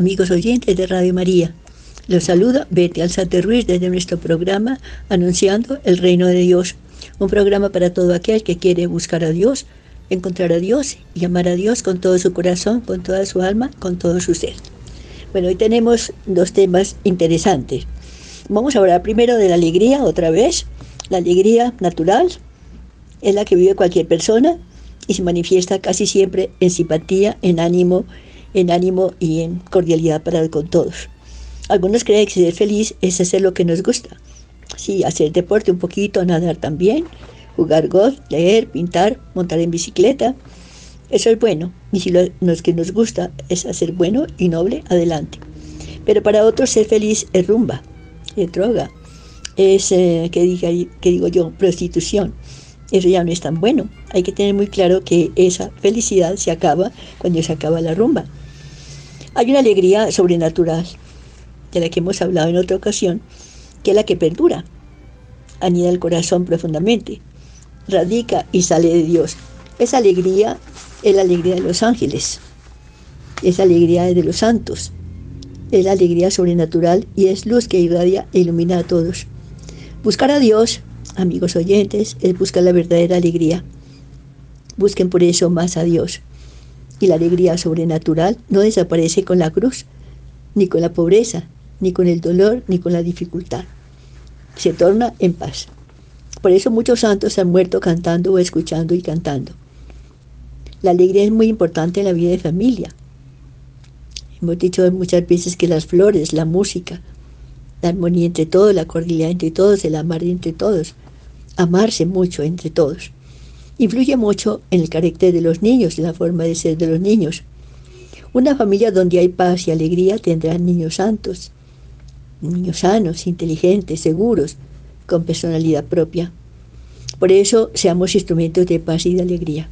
amigos oyentes de Radio María. Los saluda Betty Alzate Ruiz desde nuestro programa Anunciando el Reino de Dios. Un programa para todo aquel que quiere buscar a Dios, encontrar a Dios y amar a Dios con todo su corazón, con toda su alma, con todo su ser. Bueno, hoy tenemos dos temas interesantes. Vamos a hablar primero de la alegría otra vez. La alegría natural es la que vive cualquier persona y se manifiesta casi siempre en simpatía, en ánimo, en ánimo y en cordialidad para con todos. Algunos creen que ser feliz es hacer lo que nos gusta. Sí, hacer deporte un poquito, nadar también, jugar golf, leer, pintar, montar en bicicleta. Eso es bueno. Y si lo, que nos gusta es hacer bueno y noble, adelante. Pero para otros ser feliz es rumba, es droga, es, eh, que, diga, que digo yo, prostitución. Eso ya no es tan bueno. Hay que tener muy claro que esa felicidad se acaba cuando se acaba la rumba. Hay una alegría sobrenatural de la que hemos hablado en otra ocasión, que es la que perdura, anida el corazón profundamente, radica y sale de Dios. Esa alegría es la alegría de los ángeles, es la alegría de los santos, es la alegría sobrenatural y es luz que irradia e ilumina a todos. Buscar a Dios, amigos oyentes, es buscar la verdadera alegría. Busquen por eso más a Dios. Y la alegría sobrenatural no desaparece con la cruz, ni con la pobreza, ni con el dolor, ni con la dificultad. Se torna en paz. Por eso muchos santos han muerto cantando o escuchando y cantando. La alegría es muy importante en la vida de familia. Hemos dicho muchas veces que las flores, la música, la armonía entre todos, la cordialidad entre todos, el amar entre todos, amarse mucho entre todos. Influye mucho en el carácter de los niños, en la forma de ser de los niños. Una familia donde hay paz y alegría tendrá niños santos, niños sanos, inteligentes, seguros, con personalidad propia. Por eso seamos instrumentos de paz y de alegría.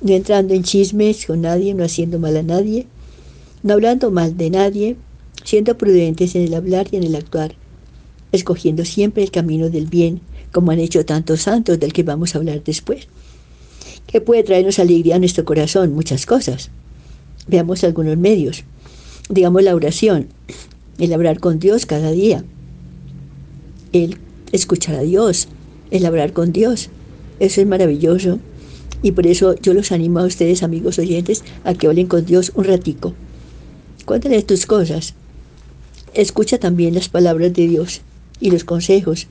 No entrando en chismes con nadie, no haciendo mal a nadie, no hablando mal de nadie, siendo prudentes en el hablar y en el actuar, escogiendo siempre el camino del bien, como han hecho tantos santos del que vamos a hablar después. ¿Qué puede traernos alegría a nuestro corazón? Muchas cosas. Veamos algunos medios. Digamos la oración, el hablar con Dios cada día, el escuchar a Dios, el hablar con Dios. Eso es maravilloso. Y por eso yo los animo a ustedes, amigos oyentes, a que hablen con Dios un ratico. Cuéntale tus cosas. Escucha también las palabras de Dios y los consejos.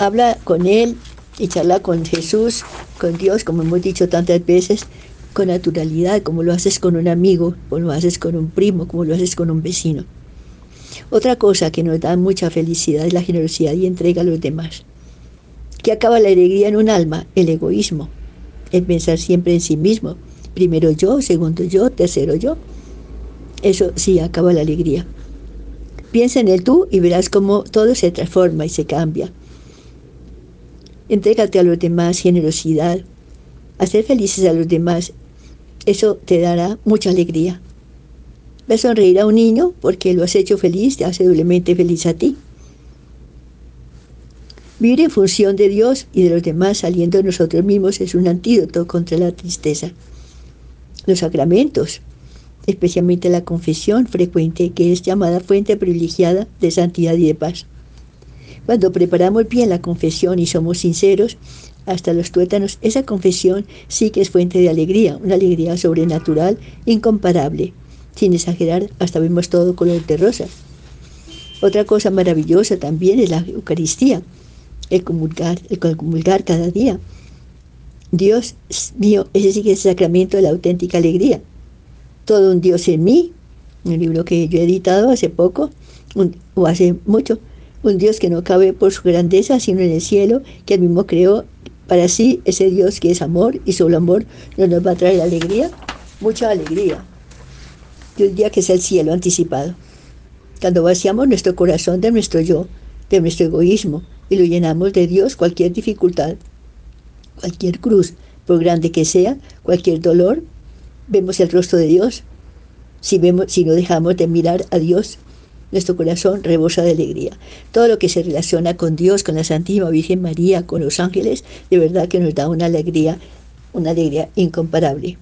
Habla con Él y charla con Jesús, con Dios, como hemos dicho tantas veces, con naturalidad, como lo haces con un amigo, como lo haces con un primo, como lo haces con un vecino. Otra cosa que nos da mucha felicidad es la generosidad y entrega a los demás. ¿Qué acaba la alegría en un alma? El egoísmo, el pensar siempre en sí mismo. Primero yo, segundo yo, tercero yo. Eso sí acaba la alegría. Piensa en el tú y verás cómo todo se transforma y se cambia. Entrégate a los demás, generosidad, hacer felices a los demás. Eso te dará mucha alegría. Ve a sonreír a un niño porque lo has hecho feliz, te hace doblemente feliz a ti. Vivir en función de Dios y de los demás saliendo de nosotros mismos es un antídoto contra la tristeza. Los sacramentos, especialmente la confesión frecuente, que es llamada fuente privilegiada de santidad y de paz. Cuando preparamos bien la confesión y somos sinceros, hasta los tuétanos, esa confesión sí que es fuente de alegría, una alegría sobrenatural, incomparable. Sin exagerar, hasta vemos todo color de rosa. Otra cosa maravillosa también es la Eucaristía, el comulgar, el comulgar cada día. Dios mío, ese sí que es el sacramento de la auténtica alegría. Todo un Dios en mí, un libro que yo he editado hace poco, o hace mucho, un Dios que no cabe por su grandeza, sino en el cielo, que él mismo creó. Para sí, ese Dios que es amor y solo amor no nos va a traer alegría, mucha alegría un día que es el cielo anticipado. Cuando vaciamos nuestro corazón de nuestro yo, de nuestro egoísmo, y lo llenamos de Dios, cualquier dificultad, cualquier cruz, por grande que sea, cualquier dolor, vemos el rostro de Dios. Si, vemos, si no dejamos de mirar a Dios, nuestro corazón rebosa de alegría. Todo lo que se relaciona con Dios, con la Santísima Virgen María, con los ángeles, de verdad que nos da una alegría, una alegría incomparable.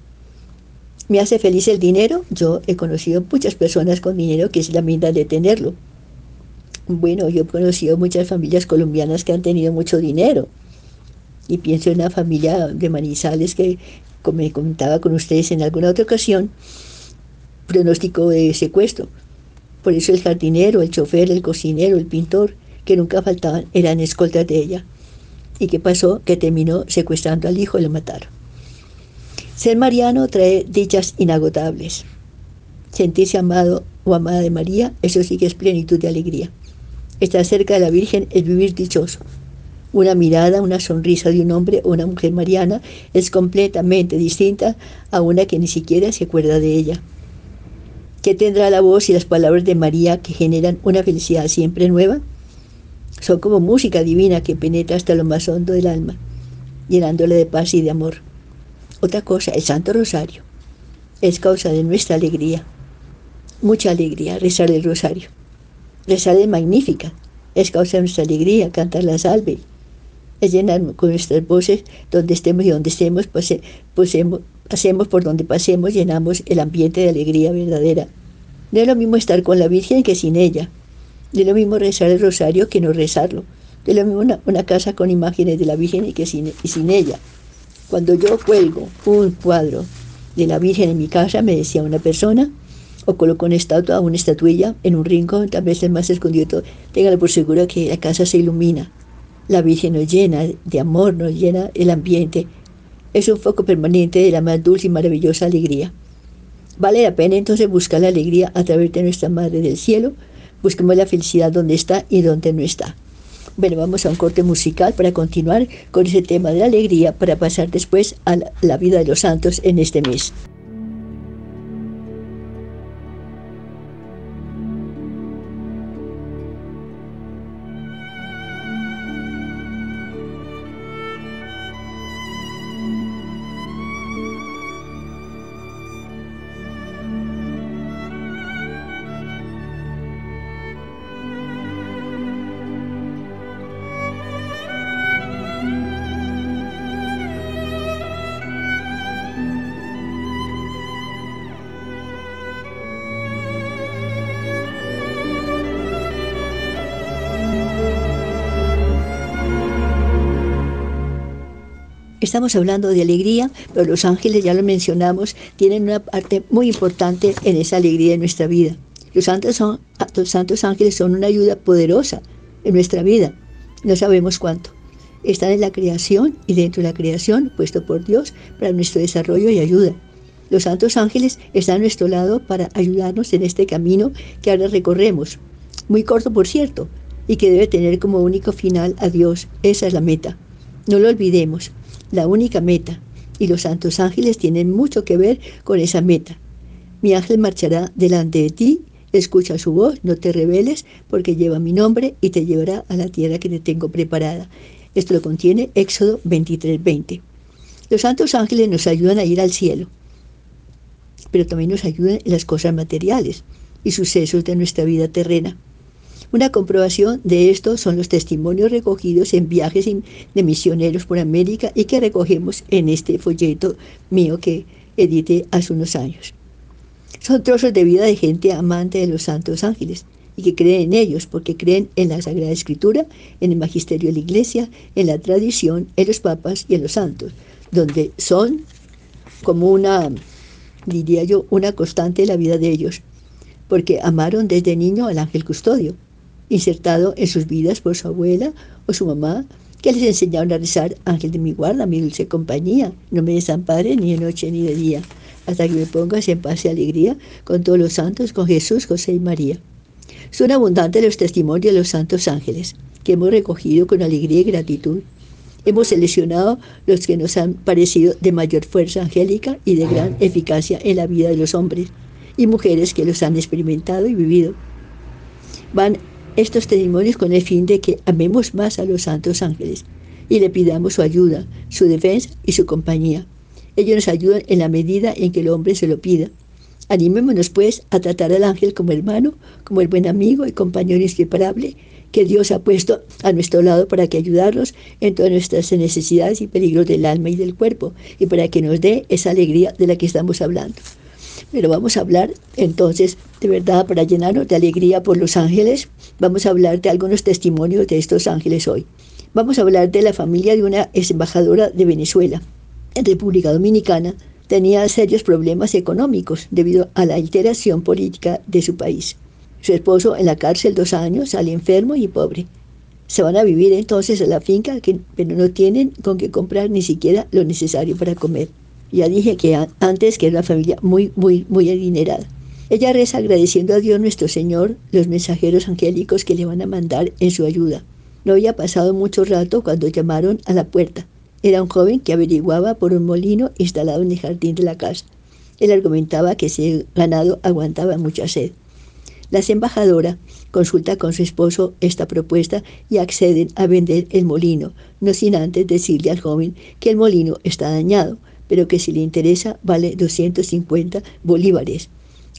¿Me hace feliz el dinero? Yo he conocido muchas personas con dinero que es la mitad de tenerlo. Bueno, yo he conocido muchas familias colombianas que han tenido mucho dinero. Y pienso en una familia de Manizales que, como me comentaba con ustedes en alguna otra ocasión, pronóstico de secuestro. Por eso el jardinero, el chofer, el cocinero, el pintor, que nunca faltaban, eran escoltas de ella. ¿Y qué pasó? Que terminó secuestrando al hijo y lo mataron. Ser mariano trae dichas inagotables. Sentirse amado o amada de María, eso sí que es plenitud de alegría. Estar cerca de la Virgen es vivir dichoso. Una mirada, una sonrisa de un hombre o una mujer mariana es completamente distinta a una que ni siquiera se acuerda de ella. ¿Qué tendrá la voz y las palabras de María que generan una felicidad siempre nueva? Son como música divina que penetra hasta lo más hondo del alma, llenándole de paz y de amor. Otra cosa, el Santo Rosario es causa de nuestra alegría, mucha alegría rezar el Rosario. Rezar es magnífica, es causa de nuestra alegría, cantar la salve, es llenar con nuestras voces donde estemos y donde estemos, pues, pasemos por donde pasemos, llenamos el ambiente de alegría verdadera. No es lo mismo estar con la Virgen que sin ella. No es lo mismo rezar el rosario que no rezarlo. No es lo mismo una, casa con imágenes de la Virgen y que sin, y sin ella. Cuando yo cuelgo un cuadro de la Virgen en mi casa, me decía una persona, o coloco una estatua, una estatuilla en un rincón, tal vez el más escondido, téngalo por seguro que la casa se ilumina. La Virgen nos llena de amor, nos llena el ambiente. Es un foco permanente de la más dulce y maravillosa alegría. Vale la pena entonces buscar la alegría a través de nuestra Madre del Cielo. Busquemos la felicidad donde está y donde no está. Bueno, vamos a un corte musical para continuar con ese tema de la alegría, para pasar después a la vida de los santos en este mes. Estamos hablando de alegría, pero los ángeles, ya lo mencionamos, tienen una parte muy importante en esa alegría de nuestra vida. Los santos, son, los santos ángeles son una ayuda poderosa en nuestra vida. No sabemos cuánto. Están en la creación y dentro de la creación, puesto por Dios para nuestro desarrollo y ayuda. Los santos ángeles están a nuestro lado para ayudarnos en este camino que ahora recorremos. Muy corto, por cierto, y que debe tener como único final a Dios. Esa es la meta. No lo olvidemos la única meta, y los santos ángeles tienen mucho que ver con esa meta. Mi ángel marchará delante de ti, escucha su voz, no te rebeles, porque lleva mi nombre y te llevará a la tierra que te tengo preparada. Esto lo contiene Éxodo 23:20. Los santos ángeles nos ayudan a ir al cielo, pero también nos ayudan en las cosas materiales y sucesos de nuestra vida terrena. Una comprobación de esto son los testimonios recogidos en viajes de misioneros por América y que recogemos en este folleto mío que edité hace unos años. Son trozos de vida de gente amante de los santos ángeles y que creen en ellos porque creen en la Sagrada Escritura, en el magisterio de la Iglesia, en la tradición, en los papas y en los santos, donde son como una, diría yo, una constante de la vida de ellos, porque amaron desde niño al ángel custodio insertado en sus vidas por su abuela o su mamá, que les enseñaron a rezar, Ángel de mi guarda, mi dulce compañía, no me desampare ni de noche ni de día, hasta que me pongas en paz y alegría con todos los santos, con Jesús, José y María. Son abundantes los testimonios de los santos ángeles, que hemos recogido con alegría y gratitud. Hemos seleccionado los que nos han parecido de mayor fuerza angélica y de gran eficacia en la vida de los hombres y mujeres que los han experimentado y vivido. Van estos testimonios con el fin de que amemos más a los santos ángeles y le pidamos su ayuda, su defensa y su compañía. Ellos nos ayudan en la medida en que el hombre se lo pida. Animémonos pues a tratar al ángel como hermano, como el buen amigo y compañero inseparable que Dios ha puesto a nuestro lado para que ayudarnos en todas nuestras necesidades y peligros del alma y del cuerpo y para que nos dé esa alegría de la que estamos hablando. Pero vamos a hablar entonces, de verdad, para llenarnos de alegría por los ángeles, vamos a hablar de algunos testimonios de estos ángeles hoy. Vamos a hablar de la familia de una ex embajadora de Venezuela. En República Dominicana tenía serios problemas económicos debido a la alteración política de su país. Su esposo en la cárcel dos años, sale enfermo y pobre. Se van a vivir entonces a la finca, pero no tienen con qué comprar ni siquiera lo necesario para comer. Ya dije que antes que era una familia muy, muy, muy adinerada. Ella reza agradeciendo a Dios nuestro Señor los mensajeros angélicos que le van a mandar en su ayuda. No había pasado mucho rato cuando llamaron a la puerta. Era un joven que averiguaba por un molino instalado en el jardín de la casa. Él argumentaba que ese ganado aguantaba mucha sed. La embajadora consulta con su esposo esta propuesta y acceden a vender el molino, no sin antes decirle al joven que el molino está dañado, pero que si le interesa vale 250 bolívares.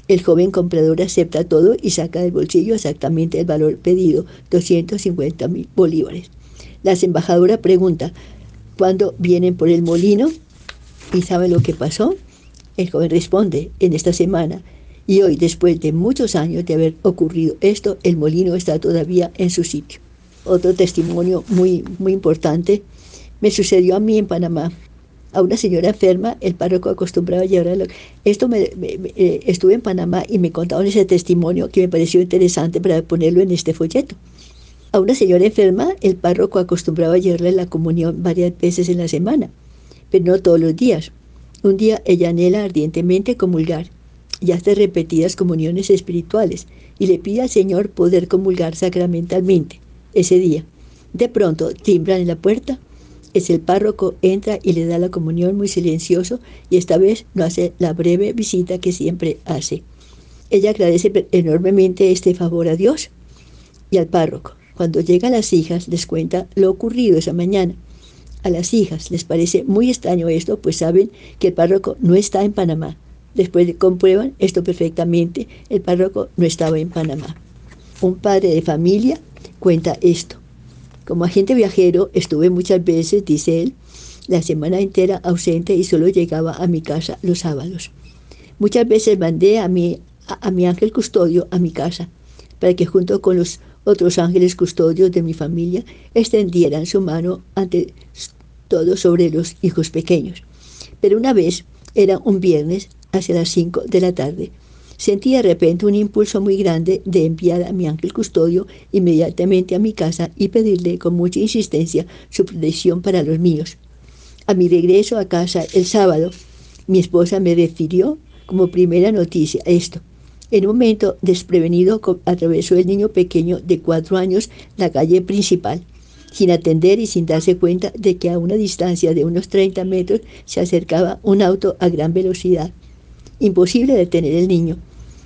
El joven comprador acepta todo y saca del bolsillo exactamente el valor pedido, 250 mil bolívares. La embajadora pregunta, ¿cuándo vienen por el molino? ¿Y sabe lo que pasó? El joven responde, en esta semana. Y hoy, después de muchos años de haber ocurrido esto, el molino está todavía en su sitio. Otro testimonio muy, muy importante me sucedió a mí en Panamá a una señora enferma, el párroco acostumbraba a llevarla. Esto me, eh, estuve en Panamá y me contaron ese testimonio que me pareció interesante para ponerlo en este folleto. A una señora enferma, el párroco acostumbraba a llevarle la comunión varias veces en la semana, pero no todos los días. Un día ella anhela ardientemente comulgar y hace repetidas comuniones espirituales y le pide al Señor poder comulgar sacramentalmente ese día. De pronto timbran en la puerta es el párroco, entra y le da la comunión muy silencioso y esta vez no hace la breve visita que siempre hace. Ella agradece enormemente este favor a Dios y al párroco. Cuando llegan las hijas les cuenta lo ocurrido esa mañana. A las hijas les parece muy extraño esto, pues saben que el párroco no está en Panamá. Después de comprueban esto perfectamente, el párroco no estaba en Panamá. Un padre de familia cuenta esto. Como agente viajero estuve muchas veces, dice él, la semana entera ausente y solo llegaba a mi casa los sábados. Muchas veces mandé a mi, a, mi ángel custodio a mi casa para que junto con los otros ángeles custodios de mi familia extendieran su mano ante todo sobre los hijos pequeños. Pero una vez, era un viernes, hacia las 5 de la tarde, Sentí de repente un impulso muy grande de enviar a mi ángel custodio inmediatamente a mi casa y pedirle con mucha insistencia su protección para los míos. A mi regreso a casa el sábado, mi esposa me refirió como primera noticia esto. En un momento desprevenido atravesó el niño pequeño de cuatro años la calle principal, sin atender y sin darse cuenta de que a una distancia de unos 30 metros se acercaba un auto a gran velocidad. Imposible detener el niño.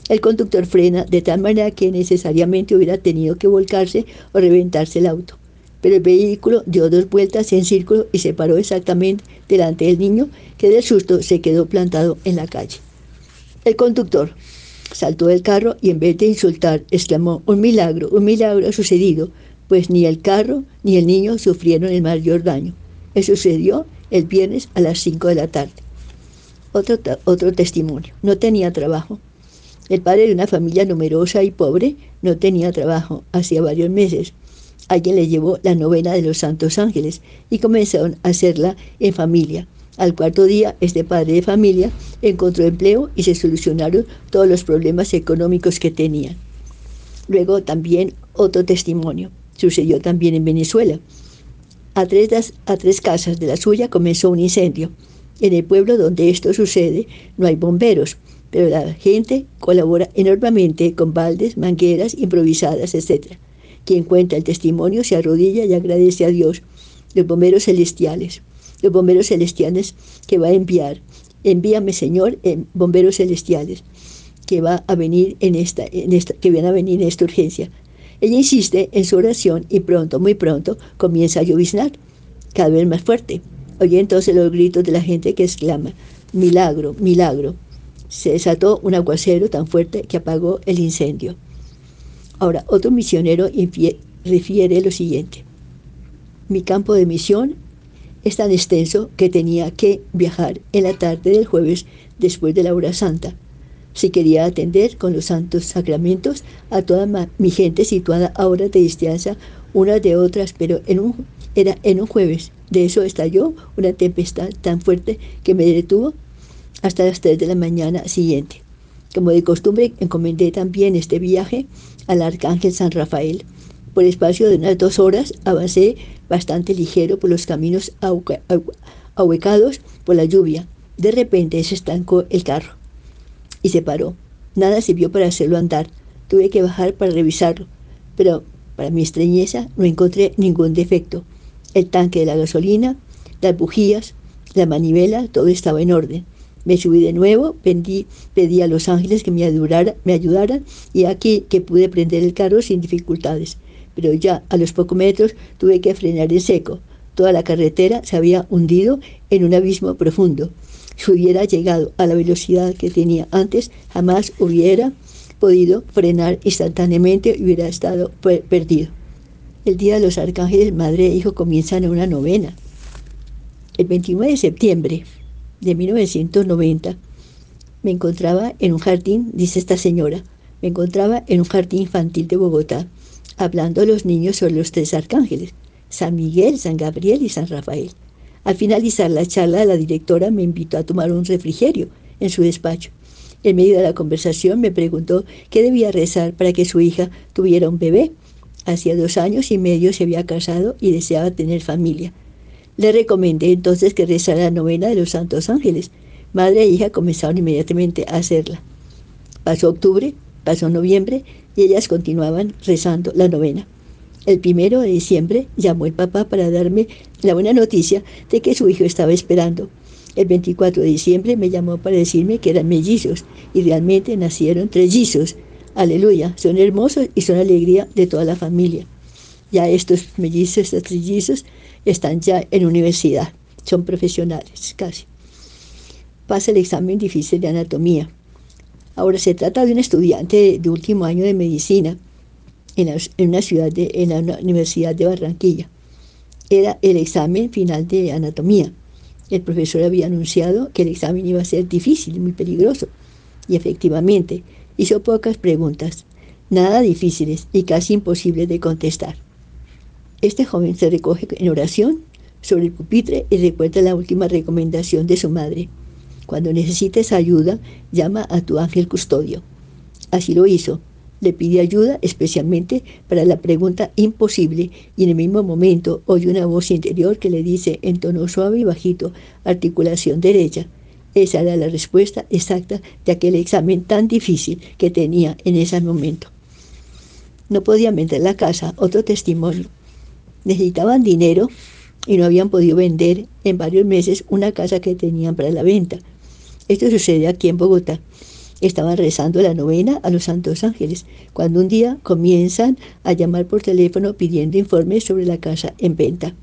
El conductor frena de tal manera que necesariamente hubiera tenido que volcarse o reventarse el auto. Pero el vehículo dio dos vueltas en círculo y se paró exactamente delante del niño, que del susto se quedó plantado en la calle. El conductor saltó del carro y en vez de insultar, exclamó, un milagro, un milagro ha sucedido, pues ni el carro ni el niño sufrieron el mayor daño. Eso sucedió el viernes a las 5 de la tarde. Otro, otro testimonio. No tenía trabajo. El padre de una familia numerosa y pobre no tenía trabajo hacía varios meses. Alguien le llevó la novena de los Santos Ángeles y comenzaron a hacerla en familia. Al cuarto día, este padre de familia encontró empleo y se solucionaron todos los problemas económicos que tenían. Luego también otro testimonio. Sucedió también en Venezuela. A tres, a tres casas de la suya comenzó un incendio. En el pueblo donde esto sucede no hay bomberos, pero la gente colabora enormemente con baldes, mangueras improvisadas, etc. Quien cuenta el testimonio se arrodilla y agradece a Dios, los bomberos celestiales, los bomberos celestiales que va a enviar. Envíame, Señor, bomberos celestiales que va a venir en esta, en esta, que van a venir en esta urgencia. Ella insiste en su oración y pronto, muy pronto, comienza a lloviznar, cada vez más fuerte. Oye entonces los gritos de la gente que exclama, milagro, milagro. Se desató un aguacero tan fuerte que apagó el incendio. Ahora, otro misionero refiere lo siguiente. Mi campo de misión es tan extenso que tenía que viajar en la tarde del jueves después de la hora santa. si quería atender con los santos sacramentos a toda mi gente situada a horas de distancia unas de otras, pero en un, era en un jueves. De eso estalló una tempestad tan fuerte que me detuvo hasta las 3 de la mañana siguiente. Como de costumbre, encomendé también este viaje al Arcángel San Rafael. Por espacio de unas dos horas avancé bastante ligero por los caminos ahuecados por la lluvia. De repente se estancó el carro y se paró. Nada sirvió para hacerlo andar. Tuve que bajar para revisarlo, pero para mi extrañeza no encontré ningún defecto. El tanque de la gasolina, las bujías, la manivela, todo estaba en orden. Me subí de nuevo, pedí, pedí a los ángeles que me, me ayudaran y aquí que pude prender el carro sin dificultades. Pero ya a los pocos metros tuve que frenar en seco. Toda la carretera se había hundido en un abismo profundo. Si hubiera llegado a la velocidad que tenía antes, jamás hubiera podido frenar instantáneamente y hubiera estado perdido. El Día de los Arcángeles, Madre e Hijo comienzan una novena. El 29 de septiembre de 1990 me encontraba en un jardín, dice esta señora, me encontraba en un jardín infantil de Bogotá, hablando a los niños sobre los tres arcángeles, San Miguel, San Gabriel y San Rafael. Al finalizar la charla, la directora me invitó a tomar un refrigerio en su despacho. En medio de la conversación me preguntó qué debía rezar para que su hija tuviera un bebé. Hacía dos años y medio se había casado y deseaba tener familia. Le recomendé entonces que rezara la novena de los Santos Ángeles. Madre e hija comenzaron inmediatamente a hacerla. Pasó octubre, pasó noviembre y ellas continuaban rezando la novena. El primero de diciembre llamó el papá para darme la buena noticia de que su hijo estaba esperando. El 24 de diciembre me llamó para decirme que eran mellizos y realmente nacieron. Aleluya, son hermosos y son alegría de toda la familia. Ya estos mellizos, estos trellizos, están ya en universidad, son profesionales casi. Pasa el examen difícil de anatomía. Ahora se trata de un estudiante de, último año de medicina en, una ciudad de, en la Universidad de Barranquilla. Era el examen final de anatomía. El profesor había anunciado que el examen iba a ser difícil, muy peligroso. Y efectivamente, hizo pocas preguntas, nada difíciles y casi imposibles de contestar. Este joven se recoge en oración sobre el pupitre y recuerda la última recomendación de su madre. Cuando necesites ayuda, llama a tu ángel custodio. Así lo hizo. Le pide ayuda especialmente para la pregunta imposible y en el mismo momento oye una voz interior que le dice en tono suave y bajito, articulación derecha. Esa era la respuesta exacta de aquel examen tan difícil que tenía en ese momento. No podía vender la casa, otro testimonio necesitaban dinero y no habían podido vender en varios meses una casa que tenían para la venta. Esto sucede aquí en Bogotá. Estaban rezando la novena a los santos ángeles, cuando un día comienzan a llamar por teléfono pidiendo informes sobre la casa en venta.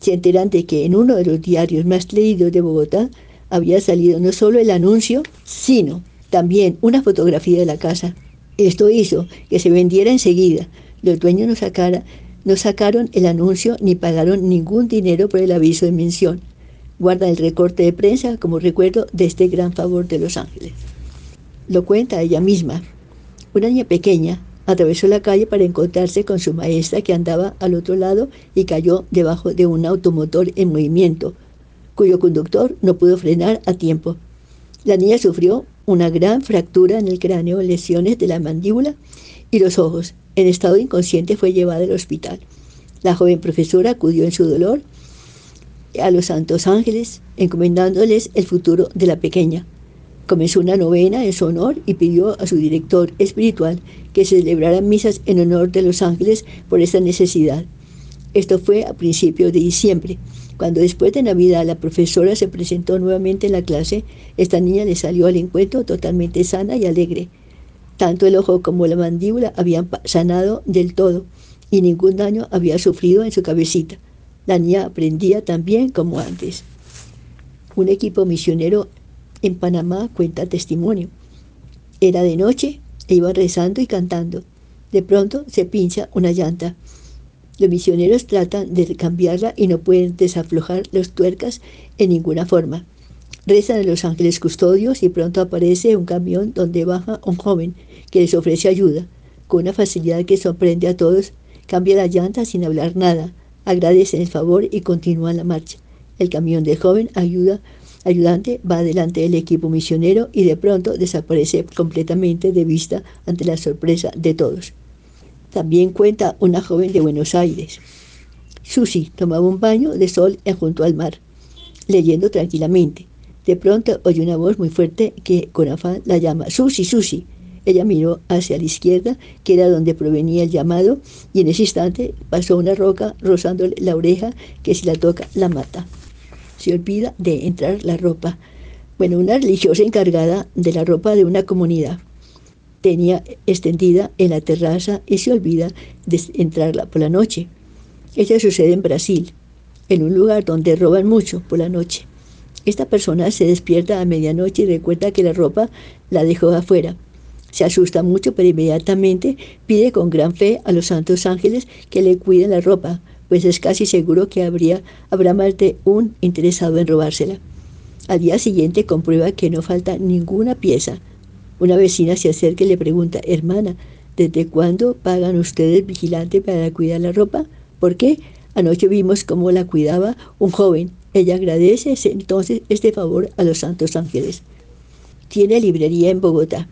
Se enteran de que en uno de los diarios más leídos de Bogotá había salido no solo el anuncio, sino también una fotografía de la casa. Esto hizo que se vendiera enseguida. Los dueños no no sacaron el anuncio ni pagaron ningún dinero por el aviso de mención. Guarda el recorte de prensa como recuerdo de este gran favor de Los Ángeles. Lo cuenta ella misma. Una niña pequeña atravesó la calle para encontrarse con su maestra que andaba al otro lado y cayó debajo de un automotor en movimiento, cuyo conductor no pudo frenar a tiempo. La niña sufrió una gran fractura en el cráneo, lesiones de la mandíbula y los ojos, en estado inconsciente fue llevada al hospital. La joven profesora acudió en su dolor a los santos ángeles, encomendándoles el futuro de la pequeña. Comenzó una novena en su honor y pidió a su director espiritual que se celebraran misas en honor de los ángeles por esta necesidad. Esto fue a principios de diciembre. Cuando después de Navidad la profesora se presentó nuevamente en la clase, esta niña le salió al encuentro totalmente sana y alegre. Tanto el ojo como la mandíbula habían sanado del todo y ningún daño había sufrido en su cabecita. La niña aprendía tan bien como antes. Un equipo misionero en Panamá cuenta testimonio. Era de noche e iba rezando y cantando. De pronto se pincha una llanta. Los misioneros tratan de cambiarla y no pueden desaflojar las tuercas en ninguna forma. Rezan a los ángeles custodios y pronto aparece un camión donde baja un joven que les ofrece ayuda. Con una facilidad que sorprende a todos, cambia la llanta sin hablar nada, agradecen el favor y continúan la marcha. El camión del joven ayuda, ayudante va delante del equipo misionero y de pronto desaparece completamente de vista ante la sorpresa de todos. También cuenta una joven de Buenos Aires. Susi tomaba un baño de sol junto al mar, leyendo tranquilamente. De pronto oye una voz muy fuerte que con afán la llama, Susi, Susi. Ella miró hacia la izquierda, que era donde provenía el llamado, y en ese instante pasó una roca rozándole la oreja que si la toca la mata se olvida de entrar la ropa. Bueno, una religiosa encargada de la ropa de una comunidad tenía extendida en la terraza y se olvida de entrarla por la noche. Eso sucede en Brasil, en un lugar donde roban mucho por la noche. Esta persona se despierta a medianoche y recuerda que la ropa la dejó afuera. Se asusta mucho, pero inmediatamente pide con gran fe a los santos ángeles que le cuiden la ropa, pues es casi seguro que habría, habrá más de un interesado en robársela. Al día siguiente comprueba que no falta ninguna pieza. Una vecina se acerca y le pregunta, hermana, ¿desde cuándo pagan ustedes vigilante para cuidar la ropa? ¿Por qué? Anoche vimos cómo la cuidaba un joven. Ella agradece entonces este favor a los santos ángeles. Tiene librería en Bogotá.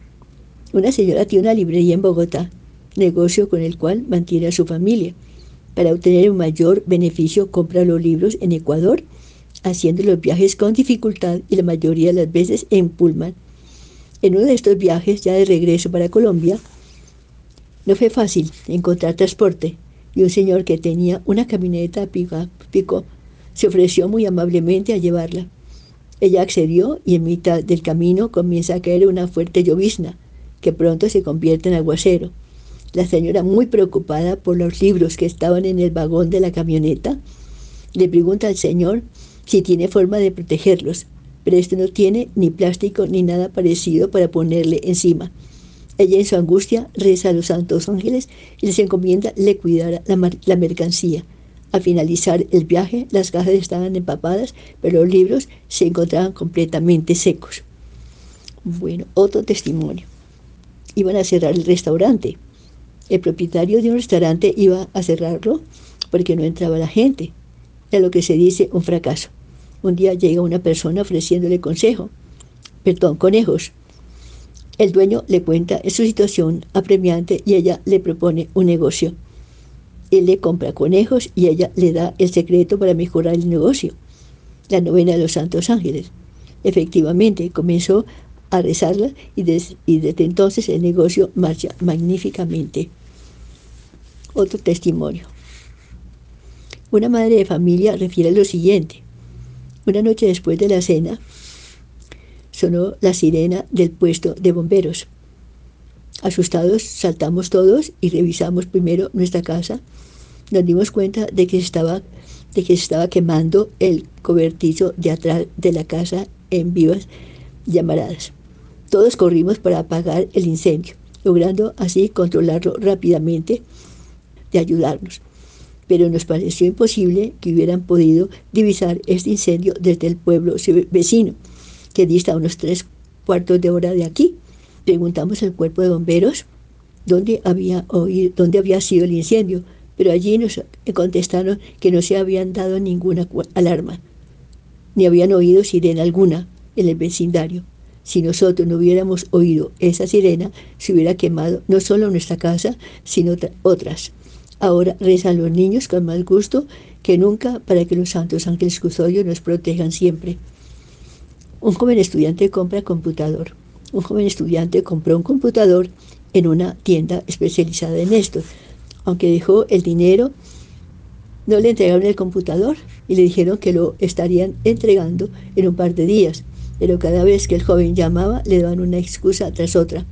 Una señora tiene una librería en Bogotá, negocio con el cual mantiene a su familia. Para obtener un mayor beneficio compra los libros en Ecuador, haciendo los viajes con dificultad y la mayoría de las veces en Pullman. En uno de estos viajes, ya de regreso para Colombia, no fue fácil encontrar transporte y un señor que tenía una camioneta pico se ofreció muy amablemente a llevarla. Ella accedió y en mitad del camino comienza a caer una fuerte llovizna que pronto se convierte en aguacero. La señora, muy preocupada por los libros que estaban en el vagón de la camioneta, le pregunta al señor si tiene forma de protegerlos, pero este no tiene ni plástico ni nada parecido para ponerle encima. Ella en su angustia reza a los santos ángeles y les encomienda le cuidara la, la mercancía. Al finalizar el viaje, las cajas estaban empapadas, pero los libros se encontraban completamente secos. Bueno, otro testimonio. Iban a cerrar el restaurante el propietario de un restaurante iba a cerrarlo porque no entraba la gente. Es lo que se dice un fracaso. Un día llega una persona ofreciéndole consejo, perdón, conejos. El dueño le cuenta su situación apremiante y ella le propone un negocio. Él le compra conejos y ella le da el secreto para mejorar el negocio. La novena de los Santos Ángeles. Efectivamente, comenzó a rezarla y, y desde entonces el negocio marcha magníficamente. Otro testimonio. Una madre de familia refiere lo siguiente. Una noche después de la cena, sonó la sirena del puesto de bomberos. Asustados, saltamos todos y revisamos primero nuestra casa. Nos dimos cuenta de que estaba, de que estaba quemando el cobertizo de atrás de la casa en vivas llamaradas. Todos corrimos para apagar el incendio, logrando así controlarlo rápidamente de ayudarnos. Pero nos pareció imposible que hubieran podido divisar este incendio desde el pueblo vecino, que dista unos tres cuartos de hora de aquí. Preguntamos al cuerpo de bomberos dónde había, oído, dónde había sido el incendio, pero allí nos contestaron que no se habían dado ninguna alarma, ni habían oído sirena alguna en el vecindario. Si nosotros no hubiéramos oído esa sirena, se hubiera quemado no solo nuestra casa, sino otras. Ahora rezan los niños con más gusto que nunca para que los santos ángeles custodios nos protejan siempre. Un joven estudiante compra computador. Un joven estudiante compró un computador en una tienda especializada en esto. Aunque dejó el dinero, no le entregaron el computador y le dijeron que lo estarían entregando en un par de días pero cada vez que el joven llamaba le daban una excusa tras otra.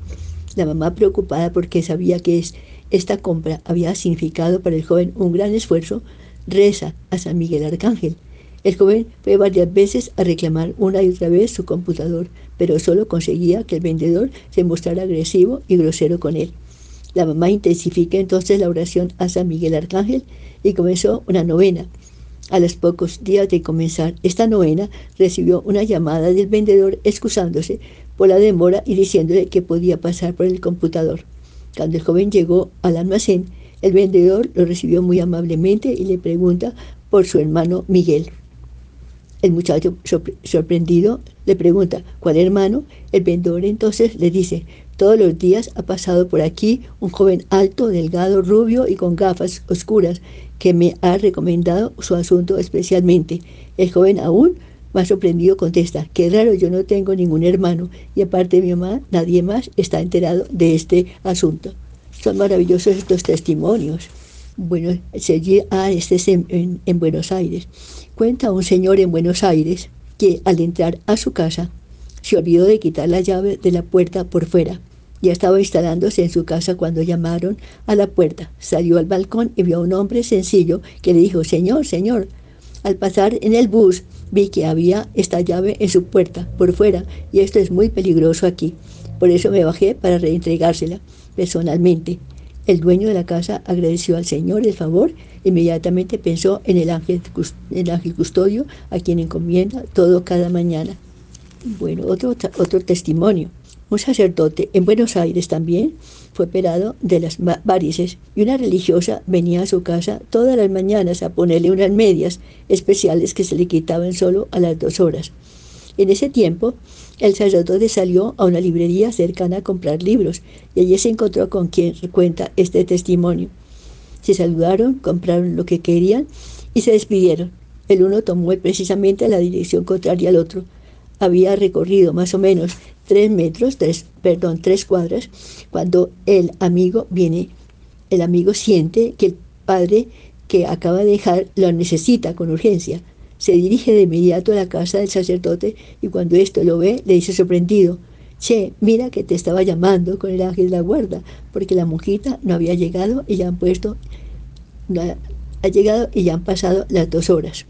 La mamá, preocupada porque sabía que esta compra había significado para el joven un gran esfuerzo, reza a San Miguel Arcángel. El joven fue varias veces a reclamar una y otra vez su computador, pero solo conseguía que el vendedor se mostrara agresivo y grosero con él. La mamá intensifica entonces la oración a San Miguel Arcángel y comenzó una novena. A los pocos días de comenzar esta novena, recibió una llamada del vendedor excusándose por la demora y diciéndole que podía pasar por el computador. Cuando el joven llegó al almacén, el vendedor lo recibió muy amablemente y le pregunta por su hermano Miguel. El muchacho sorprendido le pregunta, ¿cuál hermano? El vendedor entonces le dice, todos los días ha pasado por aquí un joven alto, delgado, rubio y con gafas oscuras que me ha recomendado su asunto especialmente. El joven aún más sorprendido contesta, qué raro, yo no tengo ningún hermano y aparte de mi mamá, nadie más está enterado de este asunto. Son maravillosos estos testimonios. Bueno, Sergi A. este es en, en Buenos Aires. Cuenta un señor en Buenos Aires que al entrar a su casa se olvidó de quitar la llave de la puerta por fuera. Ya estaba instalándose en su casa cuando llamaron a la puerta. Salió al balcón y vio a un hombre sencillo que le dijo, Señor, Señor. Al pasar en el bus vi que había esta llave en su puerta por fuera y esto es muy peligroso aquí. Por eso me bajé para reentregársela personalmente. El dueño de la casa agradeció al Señor el favor, inmediatamente pensó en el ángel, el ángel custodio a quien encomienda todo cada mañana. Bueno, otro, otro testimonio. Un sacerdote en Buenos Aires también fue operado de las varices y una religiosa venía a su casa todas las mañanas a ponerle unas medias especiales que se le quitaban solo a las dos horas. En ese tiempo, el sacerdote salió a una librería cercana a comprar libros y allí se encontró con quien cuenta este testimonio. Se saludaron, compraron lo que querían y se despidieron. El uno tomó precisamente la dirección contraria al otro. Había recorrido más o menos tres metros, tres, perdón, tres cuadras, cuando el amigo viene, el amigo siente que el padre que acaba de dejar lo necesita con urgencia se dirige de inmediato a la casa del sacerdote y cuando esto lo ve, le dice sorprendido, Che, mira que te estaba llamando con el ángel de la guarda, porque la monjita no había llegado y ya han puesto, ha llegado y ya han pasado las dos horas.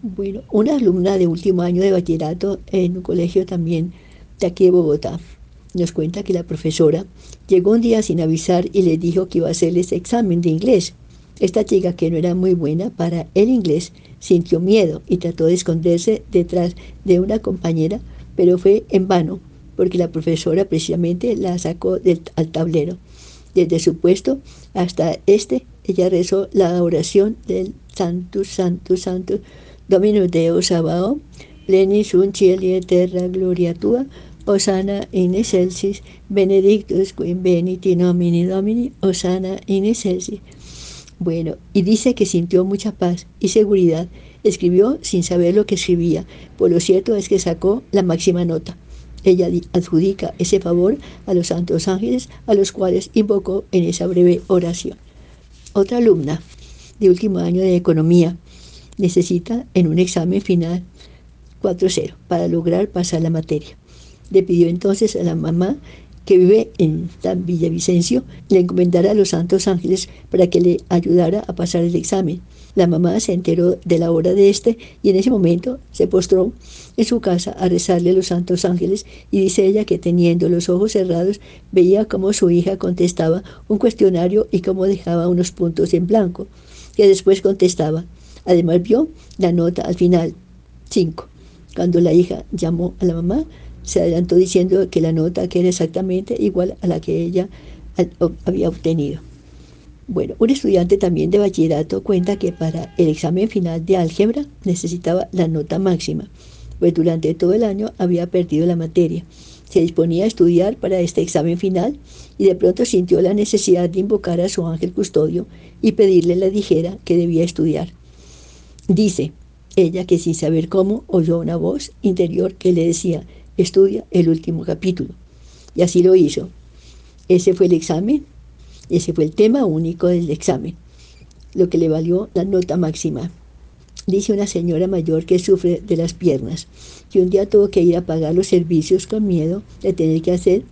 Bueno, una alumna de último año de bachillerato en un colegio también de aquí de Bogotá nos cuenta que la profesora llegó un día sin avisar y le dijo que iba a hacerles examen de inglés. Esta chica, que no era muy buena para el inglés, sintió miedo y trató de esconderse detrás de una compañera, pero fue en vano, porque la profesora precisamente la sacó del, al tablero. Desde su puesto hasta este, ella rezó la oración del Santo, Santo, Santo, Dominus Deus Sabaoth, pleni sunt cieli terra gloria tua, Osana in excelsis, benedictus qui beniti nomini Domini, Osana in excelsis. Bueno, y dice que sintió mucha paz y seguridad. Escribió sin saber lo que escribía, por lo cierto es que sacó la máxima nota. Ella adjudica ese favor a los santos ángeles a los cuales invocó en esa breve oración. Otra alumna de último año de economía necesita en un examen final 4.0 para lograr pasar la materia. Le pidió entonces a la mamá que vive en Villavicencio, le encomendara a los santos ángeles para que le ayudara a pasar el examen. La mamá se enteró de la hora de este y en ese momento se postró en su casa a rezarle a los santos ángeles y dice ella que teniendo los ojos cerrados veía cómo su hija contestaba un cuestionario y cómo dejaba unos puntos en blanco, que después contestaba. Además vio la nota al final, 5. Cuando la hija llamó a la mamá, se adelantó diciendo que la nota era exactamente igual a la que ella había obtenido. Bueno, un estudiante también de bachillerato cuenta que para el examen final de álgebra necesitaba la nota máxima, pues durante todo el año había perdido la materia. Se disponía a estudiar para este examen final y de pronto sintió la necesidad de invocar a su ángel custodio y pedirle la dijera que debía estudiar. Dice ella que sin saber cómo oyó una voz interior que le decía, estudia el último capítulo. Y así lo hizo. Ese fue el examen, ese fue el tema único del examen, lo que le valió la nota máxima. Dice una señora mayor que sufre de las piernas, que un día tuvo que ir a pagar los servicios con miedo de tener que hacer,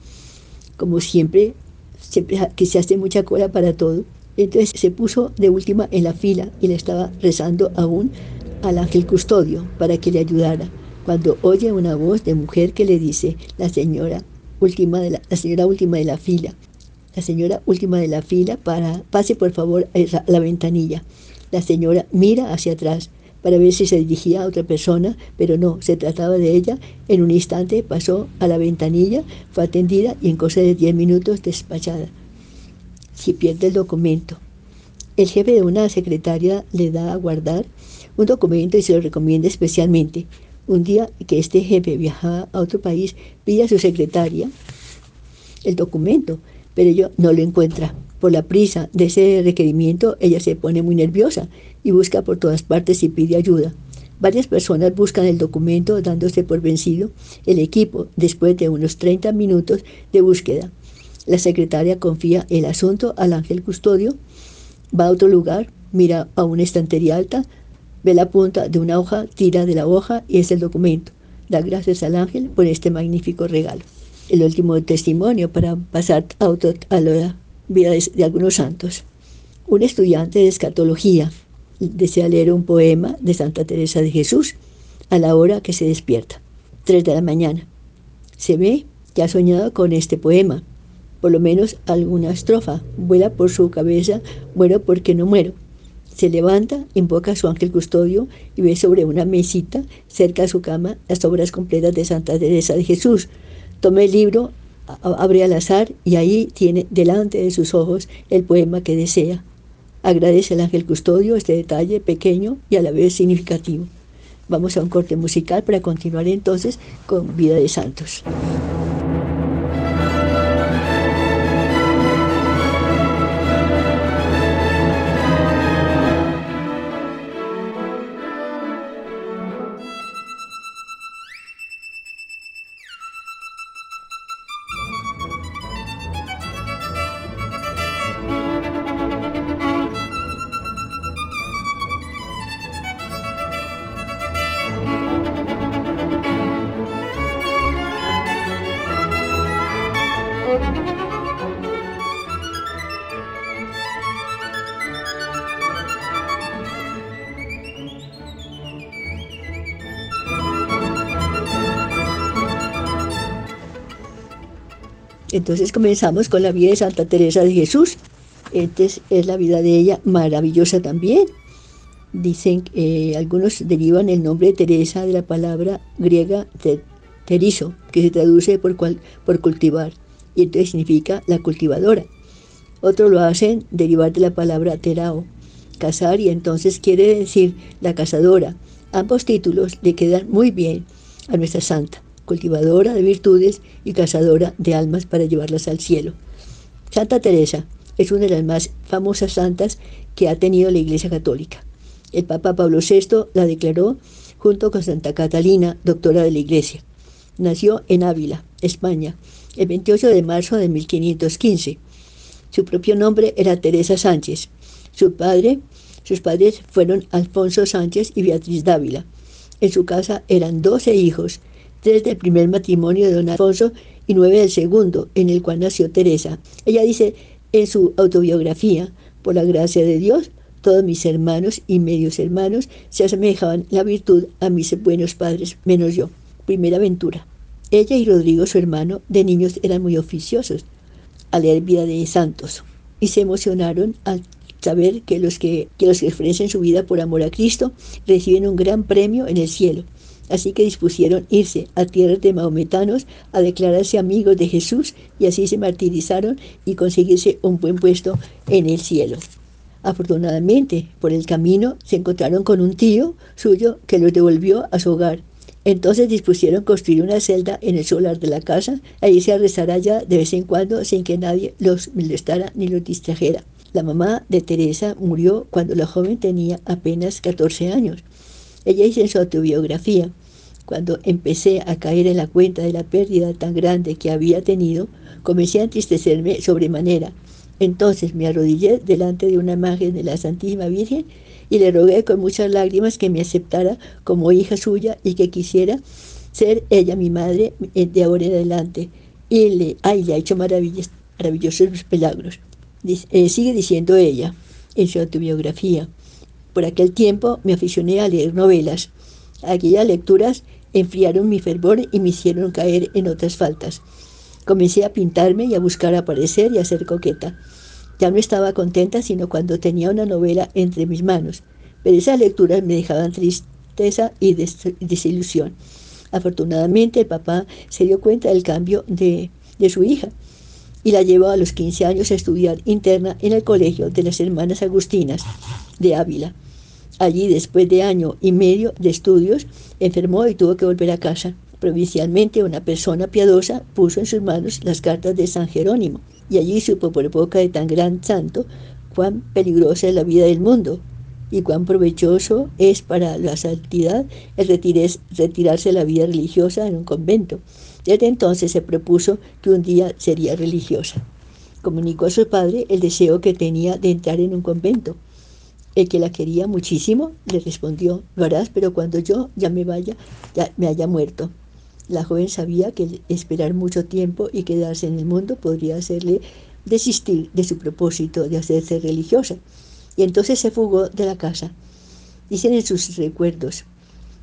como siempre, siempre que se hace mucha cola para todo. Entonces se puso de última en la fila y le estaba rezando aún al ángel custodio para que le ayudara cuando oye una voz de mujer que le dice, la señora última de la, señora última de la fila, la señora última de la fila, para, pase por favor a la ventanilla. La señora mira hacia atrás para ver si se dirigía a otra persona, pero no, se trataba de ella. En un instante pasó a la ventanilla, fue atendida y en cosa de 10 minutos despachada. Si pierde el documento, el jefe de una secretaria le da a guardar un documento y se lo recomienda especialmente. Un día que este jefe viajaba a otro país, pide a su secretaria el documento, pero ella no lo encuentra. Por la prisa de ese requerimiento, ella se pone muy nerviosa y busca por todas partes y pide ayuda. Varias personas buscan el documento dándose por vencido el equipo después de unos 30 minutos de búsqueda. La secretaria confía el asunto al ángel custodio, va a otro lugar, mira a una estantería alta, ve la punta de una hoja, tira de la hoja y es el documento. Da gracias al ángel por este magnífico regalo. El último testimonio para pasar a, a la vida de, algunos santos. Un estudiante de escatología desea leer un poema de Santa Teresa de Jesús a la hora que se despierta, 3 de la mañana. Se ve que ha soñado con este poema, por lo menos alguna estrofa. Vuela por su cabeza, muero porque no muero. Se levanta, invoca a su ángel custodio y ve sobre una mesita cerca de su cama las obras completas de Santa Teresa de Jesús. Toma el libro, abre al azar y ahí tiene delante de sus ojos el poema que desea. Agradece al ángel custodio este detalle pequeño y a la vez significativo. Vamos a un corte musical para continuar entonces con Vida de Santos. Entonces comenzamos con la vida de Santa Teresa de Jesús. Entonces es la vida de ella maravillosa también. Dicen eh, algunos derivan el nombre de Teresa de la palabra griega terizo, que se traduce por, por cultivar, y entonces significa la cultivadora. Otros lo hacen derivar de la palabra terao, cazar, y entonces quiere decir la cazadora. Ambos títulos le quedan muy bien a nuestra santa cultivadora de virtudes y cazadora de almas para llevarlas al cielo. Santa Teresa es una de las más famosas santas que ha tenido la Iglesia Católica. El Papa Pablo VI la declaró junto con Santa Catalina, doctora de la Iglesia. Nació en Ávila, España, el 28 de marzo de 1515. Su propio nombre era Teresa Sánchez. Su padre, sus padres fueron Alfonso Sánchez y Beatriz Dávila. En su casa eran 12 hijos tres del primer matrimonio de don Alfonso y nueve del segundo, en el cual nació Teresa. Ella dice en su autobiografía, por la gracia de Dios, todos mis hermanos y medios hermanos se asemejaban la virtud a mis buenos padres, menos yo. Primera aventura. Ella y Rodrigo, su hermano, de niños eran muy oficiosos a leer vida de santos y se emocionaron al saber que los que, que los que ofrecen su vida por amor a Cristo reciben un gran premio en el cielo. Así que dispusieron irse a tierras de maometanos a declararse amigos de Jesús y así se martirizaron y conseguirse un buen puesto en el cielo. Afortunadamente, por el camino se encontraron con un tío suyo que los devolvió a su hogar. Entonces dispusieron construir una celda en el solar de la casa e irse a rezar allá de vez en cuando sin que nadie los molestara ni los distrajera. La mamá de Teresa murió cuando la joven tenía apenas 14 años. Ella dice en su autobiografía, cuando empecé a caer en la cuenta de la pérdida tan grande que había tenido, comencé a entristecerme sobremanera. Entonces me arrodillé delante de una imagen de la Santísima Virgen y le rogué con muchas lágrimas que me aceptara como hija suya y que quisiera ser ella mi madre de ahora en adelante. Y le, ay, ha hecho maravillosos milagros. Eh, sigue diciendo ella en su autobiografía. Por aquel tiempo me aficioné a leer novelas. Aquellas lecturas enfriaron mi fervor y me hicieron caer en otras faltas. Comencé a pintarme y a buscar aparecer y a ser coqueta. Ya no estaba contenta sino cuando tenía una novela entre mis manos. pero esas lecturas me dejaban tristeza y desilusión. Afortunadamente el papá se dio cuenta del cambio de, de su hija y la llevó a los 15 años a estudiar interna en el colegio de las hermanas agustinas de Ávila. Allí, después de año y medio de estudios, enfermó y tuvo que volver a casa. Provincialmente, una persona piadosa puso en sus manos las cartas de San Jerónimo, y allí supo por boca de tan gran santo cuán peligrosa es la vida del mundo y cuán provechoso es para la santidad el retirarse de la vida religiosa en un convento. Desde entonces se propuso que un día sería religiosa. Comunicó a su padre el deseo que tenía de entrar en un convento el que la quería muchísimo le respondió, lo pero cuando yo ya me vaya, ya me haya muerto. La joven sabía que esperar mucho tiempo y quedarse en el mundo podría hacerle desistir de su propósito de hacerse religiosa. Y entonces se fugó de la casa. Dicen en sus recuerdos,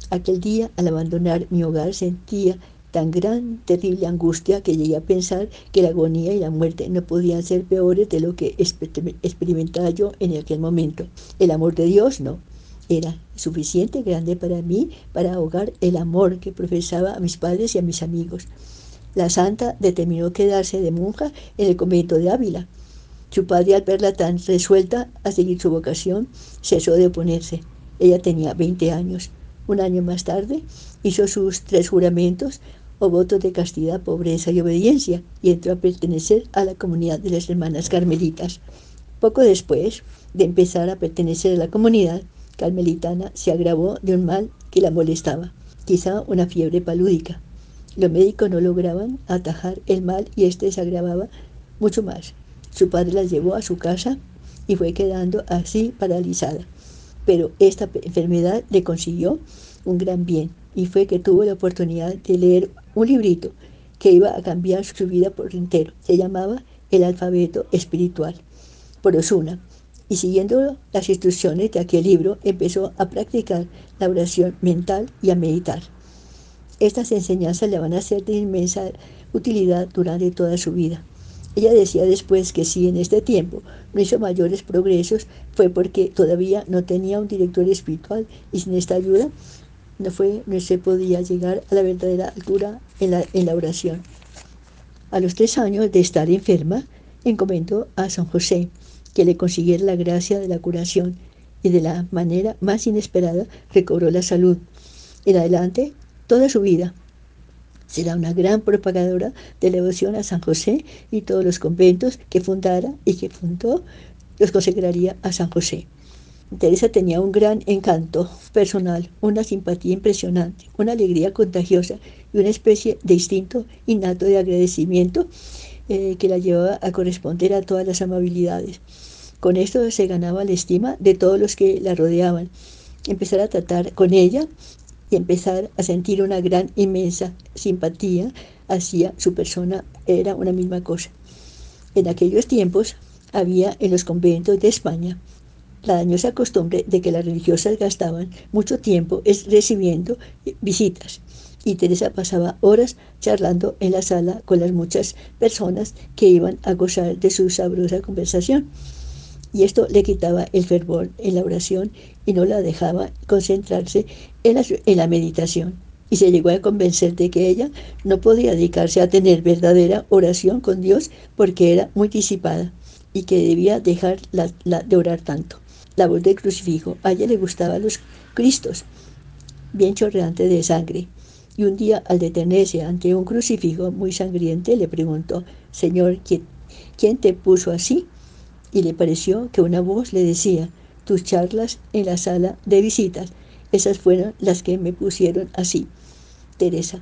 aquel día al abandonar mi hogar sentía tan gran, terrible angustia que llegué a pensar que la agonía y la muerte no podían ser peores de lo que experimentaba yo en aquel momento. El amor de Dios no. Era suficiente grande para mí para ahogar el amor que profesaba a mis padres y a mis amigos. La santa determinó quedarse de monja en el convento de Ávila. Su padre, al verla tan resuelta a seguir su vocación, cesó de oponerse. Ella tenía 20 años. Un año más tarde hizo sus tres juramentos o votos de castidad, pobreza y obediencia, y entró a pertenecer a la comunidad de las hermanas carmelitas. Poco después de empezar a pertenecer a la comunidad carmelitana, se agravó de un mal que la molestaba, quizá una fiebre palúdica. Los médicos no lograban atajar el mal y éste se agravaba mucho más. Su padre la llevó a su casa y fue quedando así paralizada. Pero esta enfermedad le consiguió un gran bien y fue que tuvo la oportunidad de leer un librito que iba a cambiar su vida por entero. Se llamaba El alfabeto espiritual por Osuna. Y siguiendo las instrucciones de aquel libro, empezó a practicar la oración mental y a meditar. Estas enseñanzas le van a ser de inmensa utilidad durante toda su vida. Ella decía después que si en este tiempo no hizo mayores progresos fue porque todavía no tenía un director espiritual y sin esta ayuda no, fue, no se podía llegar a la verdadera altura en la, oración. A los tres años de estar enferma, encomendó a San José que le consiguiera la gracia de la curación y de la manera más inesperada recobró la salud. En adelante, toda su vida, será una gran propagadora de la devoción a San José y todos los conventos que fundara y que fundó los consagraría a San José. Teresa tenía un gran encanto personal, una simpatía impresionante, una alegría contagiosa y una especie de instinto innato de agradecimiento eh, que la llevaba a corresponder a todas las amabilidades. Con esto se ganaba la estima de todos los que la rodeaban. Empezar a tratar con ella y empezar a sentir una gran, inmensa simpatía hacia su persona era una misma cosa. En aquellos tiempos había en los conventos de España la dañosa costumbre de que las religiosas gastaban mucho tiempo es recibiendo visitas. Y Teresa pasaba horas charlando en la sala con las muchas personas que iban a gozar de su sabrosa conversación. Y esto le quitaba el fervor en la oración y no la dejaba concentrarse en la, en la meditación. Y se llegó a convencer de que ella no podía dedicarse a tener verdadera oración con Dios porque era muy disipada y que debía dejar la, de orar tanto la voz del crucifijo. A ella le gustaban los cristos, bien chorreantes de sangre. Y un día, al detenerse ante un crucifijo muy sangriente, le preguntó, Señor, ¿quién, ¿quién te puso así? Y le pareció que una voz le decía, tus charlas en la sala de visitas, esas fueron las que me pusieron así. Teresa.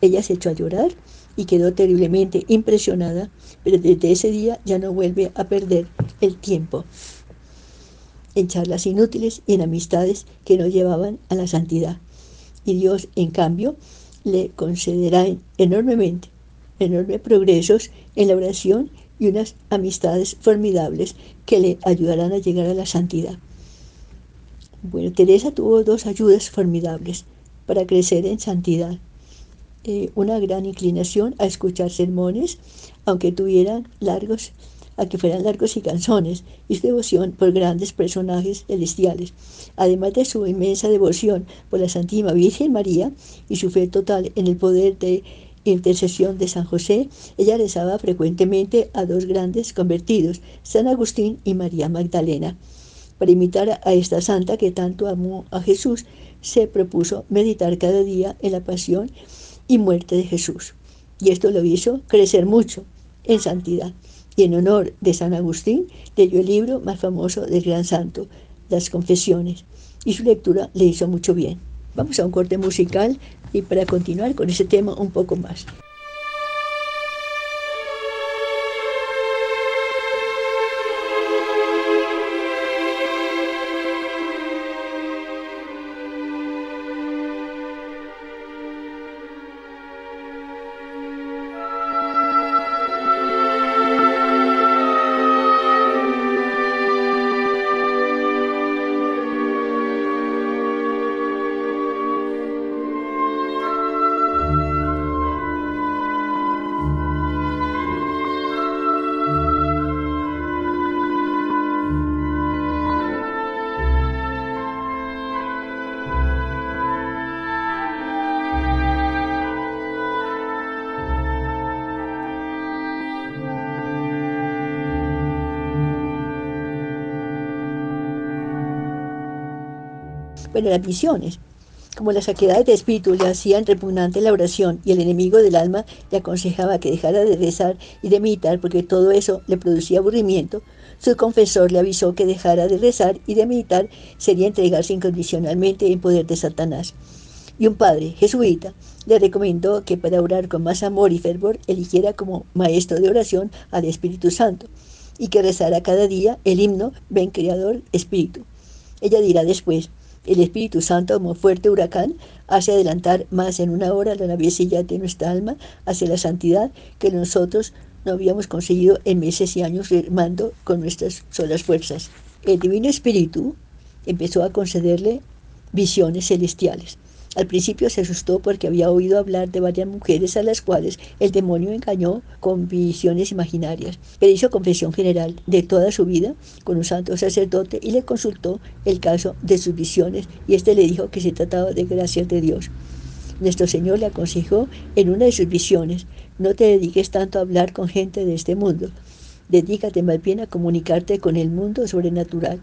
Ella se echó a llorar y quedó terriblemente impresionada, pero desde ese día ya no vuelve a perder el tiempo en charlas inútiles y en amistades que no llevaban a la santidad. Y Dios, en cambio, le concederá enormemente, enormes progresos en la oración y unas amistades formidables que le ayudarán a llegar a la santidad. Bueno, Teresa tuvo dos ayudas formidables para crecer en santidad. Eh, una gran inclinación a escuchar sermones, aunque tuvieran largos a que fueran largos y canzones, y su devoción por grandes personajes celestiales, además de su inmensa devoción por la Santísima Virgen María y su fe total en el poder de intercesión de San José, ella rezaba frecuentemente a dos grandes convertidos, San Agustín y María Magdalena. Para imitar a esta santa que tanto amó a Jesús, se propuso meditar cada día en la pasión y muerte de Jesús. Y esto lo hizo crecer mucho en santidad. Y en honor de San Agustín leyó el libro más famoso del gran santo, Las Confesiones, y su lectura le hizo mucho bien. Vamos a un corte musical y para continuar con ese tema un poco más. Las visiones, como las saquedades de espíritu le hacían repugnante la oración y el enemigo del alma le aconsejaba que dejara de rezar y de meditar porque todo eso le producía aburrimiento, su confesor le avisó que dejara de rezar y de meditar sería entregarse incondicionalmente en poder de Satanás. Y un padre, jesuita, le recomendó que para orar con más amor y fervor eligiera como maestro de oración al Espíritu Santo y que rezara cada día el himno Ven Creador Espíritu. Ella dirá después, el Espíritu Santo, como fuerte huracán, hace adelantar más en una hora la navecilla de nuestra alma hacia la santidad que nosotros no habíamos conseguido en meses y años remando con nuestras solas fuerzas. El Divino Espíritu empezó a concederle visiones celestiales. Al principio se asustó porque había oído hablar de varias mujeres a las cuales el demonio engañó con visiones imaginarias, pero hizo confesión general de toda su vida con un santo sacerdote y le consultó el caso de sus visiones y éste le dijo que se trataba de gracias de Dios. Nuestro Señor le aconsejó en una de sus visiones, no te dediques tanto a hablar con gente de este mundo, dedícate más bien a comunicarte con el mundo sobrenatural.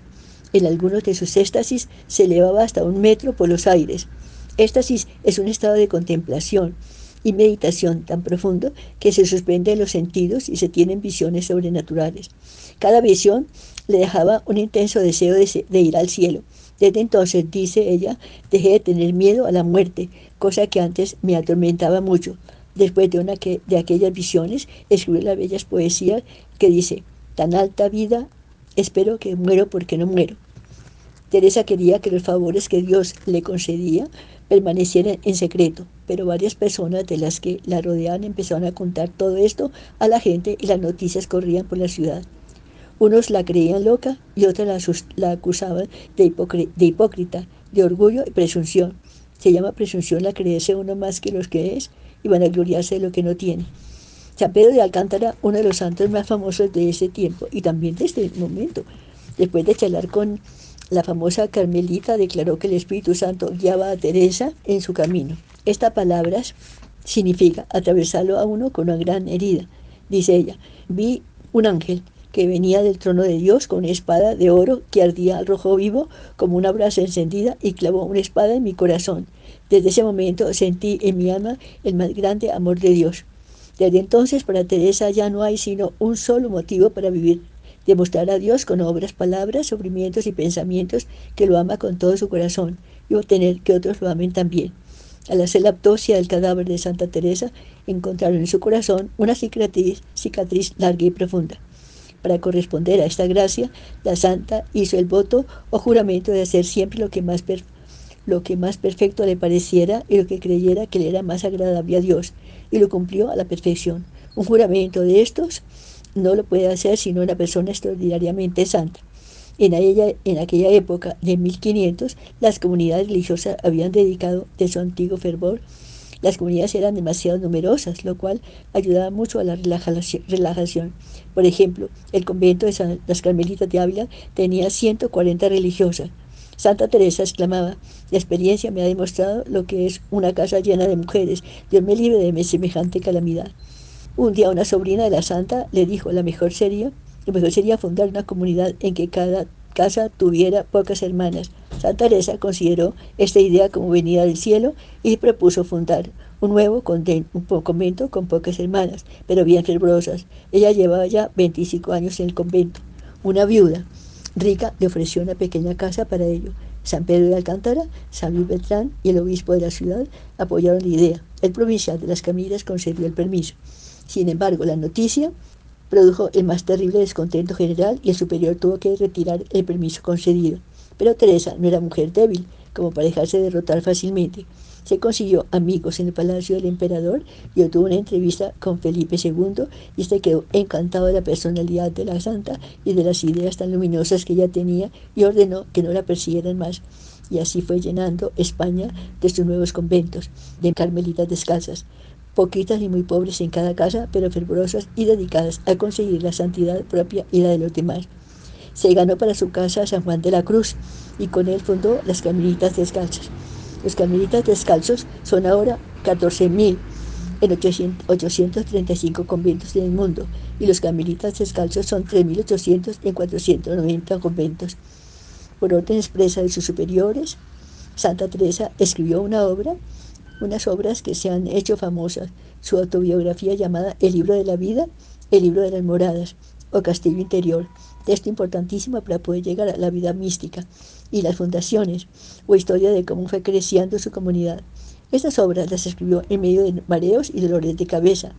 En algunos de sus éxtasis se elevaba hasta un metro por los aires Éxtasis es un estado de contemplación y meditación tan profundo que se suspenden los sentidos y se tienen visiones sobrenaturales. Cada visión le dejaba un intenso deseo de, ir al cielo. Desde entonces, dice ella, dejé de tener miedo a la muerte, cosa que antes me atormentaba mucho. Después de, una de aquellas visiones, escribió las bellas poesías que dice, tan alta vida, espero que muero porque no muero. Teresa quería que los favores que Dios le concedía permanecieran en secreto, pero varias personas de las que la rodeaban empezaron a contar todo esto a la gente y las noticias corrían por la ciudad. Unos la creían loca y otros la, acusaban de, de hipócrita, de orgullo y presunción. Se llama presunción la creerse uno más que los que es y van a gloriarse de lo que no tiene. San Pedro de Alcántara, uno de los santos más famosos de ese tiempo y también de este momento, después de charlar con la famosa Carmelita declaró que el Espíritu Santo guiaba a Teresa en su camino. Estas palabras significa atravesarlo a uno con una gran herida. Dice ella, vi un ángel que venía del trono de Dios con una espada de oro que ardía al rojo vivo como una brasa encendida y clavó una espada en mi corazón. Desde ese momento sentí en mi alma el más grande amor de Dios. Desde entonces para Teresa ya no hay sino un solo motivo para vivir demostrar a Dios con obras, palabras, sufrimientos y pensamientos que lo ama con todo su corazón y obtener que otros lo amen también. Al hacer la autopsia del cadáver de Santa Teresa, encontraron en su corazón una cicatriz, larga y profunda. Para corresponder a esta gracia, la santa hizo el voto o juramento de hacer siempre lo que más, lo que más perfecto le pareciera y lo que creyera que le era más agradable a Dios, y lo cumplió a la perfección. Un juramento de estos no lo puede hacer sino una persona extraordinariamente santa. En, en aquella época de 1500, las comunidades religiosas habían dedicado de su antiguo fervor Las comunidades eran demasiado numerosas, lo cual ayudaba mucho a la relajación. Por ejemplo, el convento de las Carmelitas de Ávila tenía 140 religiosas. Santa Teresa exclamaba, la experiencia me ha demostrado lo que es una casa llena de mujeres. Dios me libre de semejante calamidad. Un día una sobrina de la santa le dijo, la mejor sería, lo mejor sería fundar una comunidad en que cada casa tuviera pocas hermanas. Santa Teresa consideró esta idea como venida del cielo y propuso fundar un nuevo convento con pocas hermanas, pero bien fervorosas. Ella llevaba ya 25 años en el convento. Una viuda rica le ofreció una pequeña casa para ello. San Pedro de Alcántara, San Luis Beltrán y el obispo de la ciudad apoyaron la idea. El provincial de las Camillas concedió el permiso. Sin embargo, la noticia produjo el más terrible descontento general y el superior tuvo que retirar el permiso concedido. Pero Teresa no era mujer débil, como para dejarse derrotar fácilmente. Se consiguió amigos en el palacio del emperador y obtuvo una entrevista con Felipe II y este quedó encantado de la personalidad de la santa y de las ideas tan luminosas que ella tenía y ordenó que no la persiguieran más. Y así fue llenando España de sus nuevos conventos, de carmelitas descalzas poquitas y muy pobres en cada casa, pero fervorosas y dedicadas a conseguir la santidad propia y la de los demás. Se ganó para su casa San Juan de la Cruz y con él fundó las Caminitas Descalzas. Los Caminitas Descalzos son ahora 14.000 en 835 conventos en el mundo y los Caminitas Descalzos son 3.800 en 490 conventos. Por orden expresa de sus superiores, Santa Teresa escribió una obra unas obras que se han hecho famosas, su autobiografía llamada El libro de la vida, El libro de las moradas o Castillo Interior, texto importantísimo para poder llegar a la vida mística, y las fundaciones, o historia de cómo fue creciendo su comunidad. Estas obras las escribió en medio de mareos y dolores de cabeza.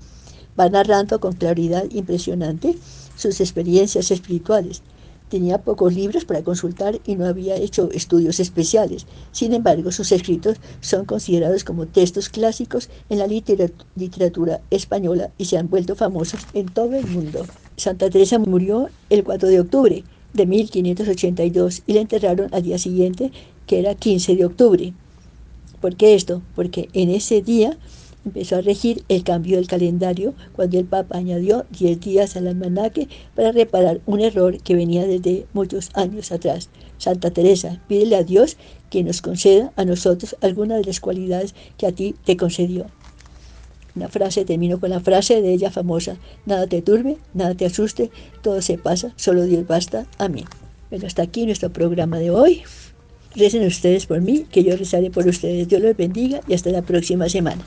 Va narrando con claridad impresionante sus experiencias espirituales, Tenía pocos libros para consultar y no había hecho estudios especiales. Sin embargo, sus escritos son considerados como textos clásicos en la literatura española y se han vuelto famosos en todo el mundo. Santa Teresa murió el 4 de octubre de 1582 y la enterraron al día siguiente, que era 15 de octubre. ¿Por qué esto? Porque en ese día empezó a regir el cambio del calendario cuando el Papa añadió 10 días al almanaque para reparar un error que venía desde muchos años atrás. Santa Teresa, pídele a Dios que nos conceda a nosotros alguna de las cualidades que a ti te concedió. Una frase, termino con la frase de ella famosa, nada te turbe, nada te asuste, todo se pasa, solo Dios basta. Amén. Bueno, hasta aquí nuestro programa de hoy. Recen ustedes por mí, que yo rezaré por ustedes. Dios los bendiga y hasta la próxima semana.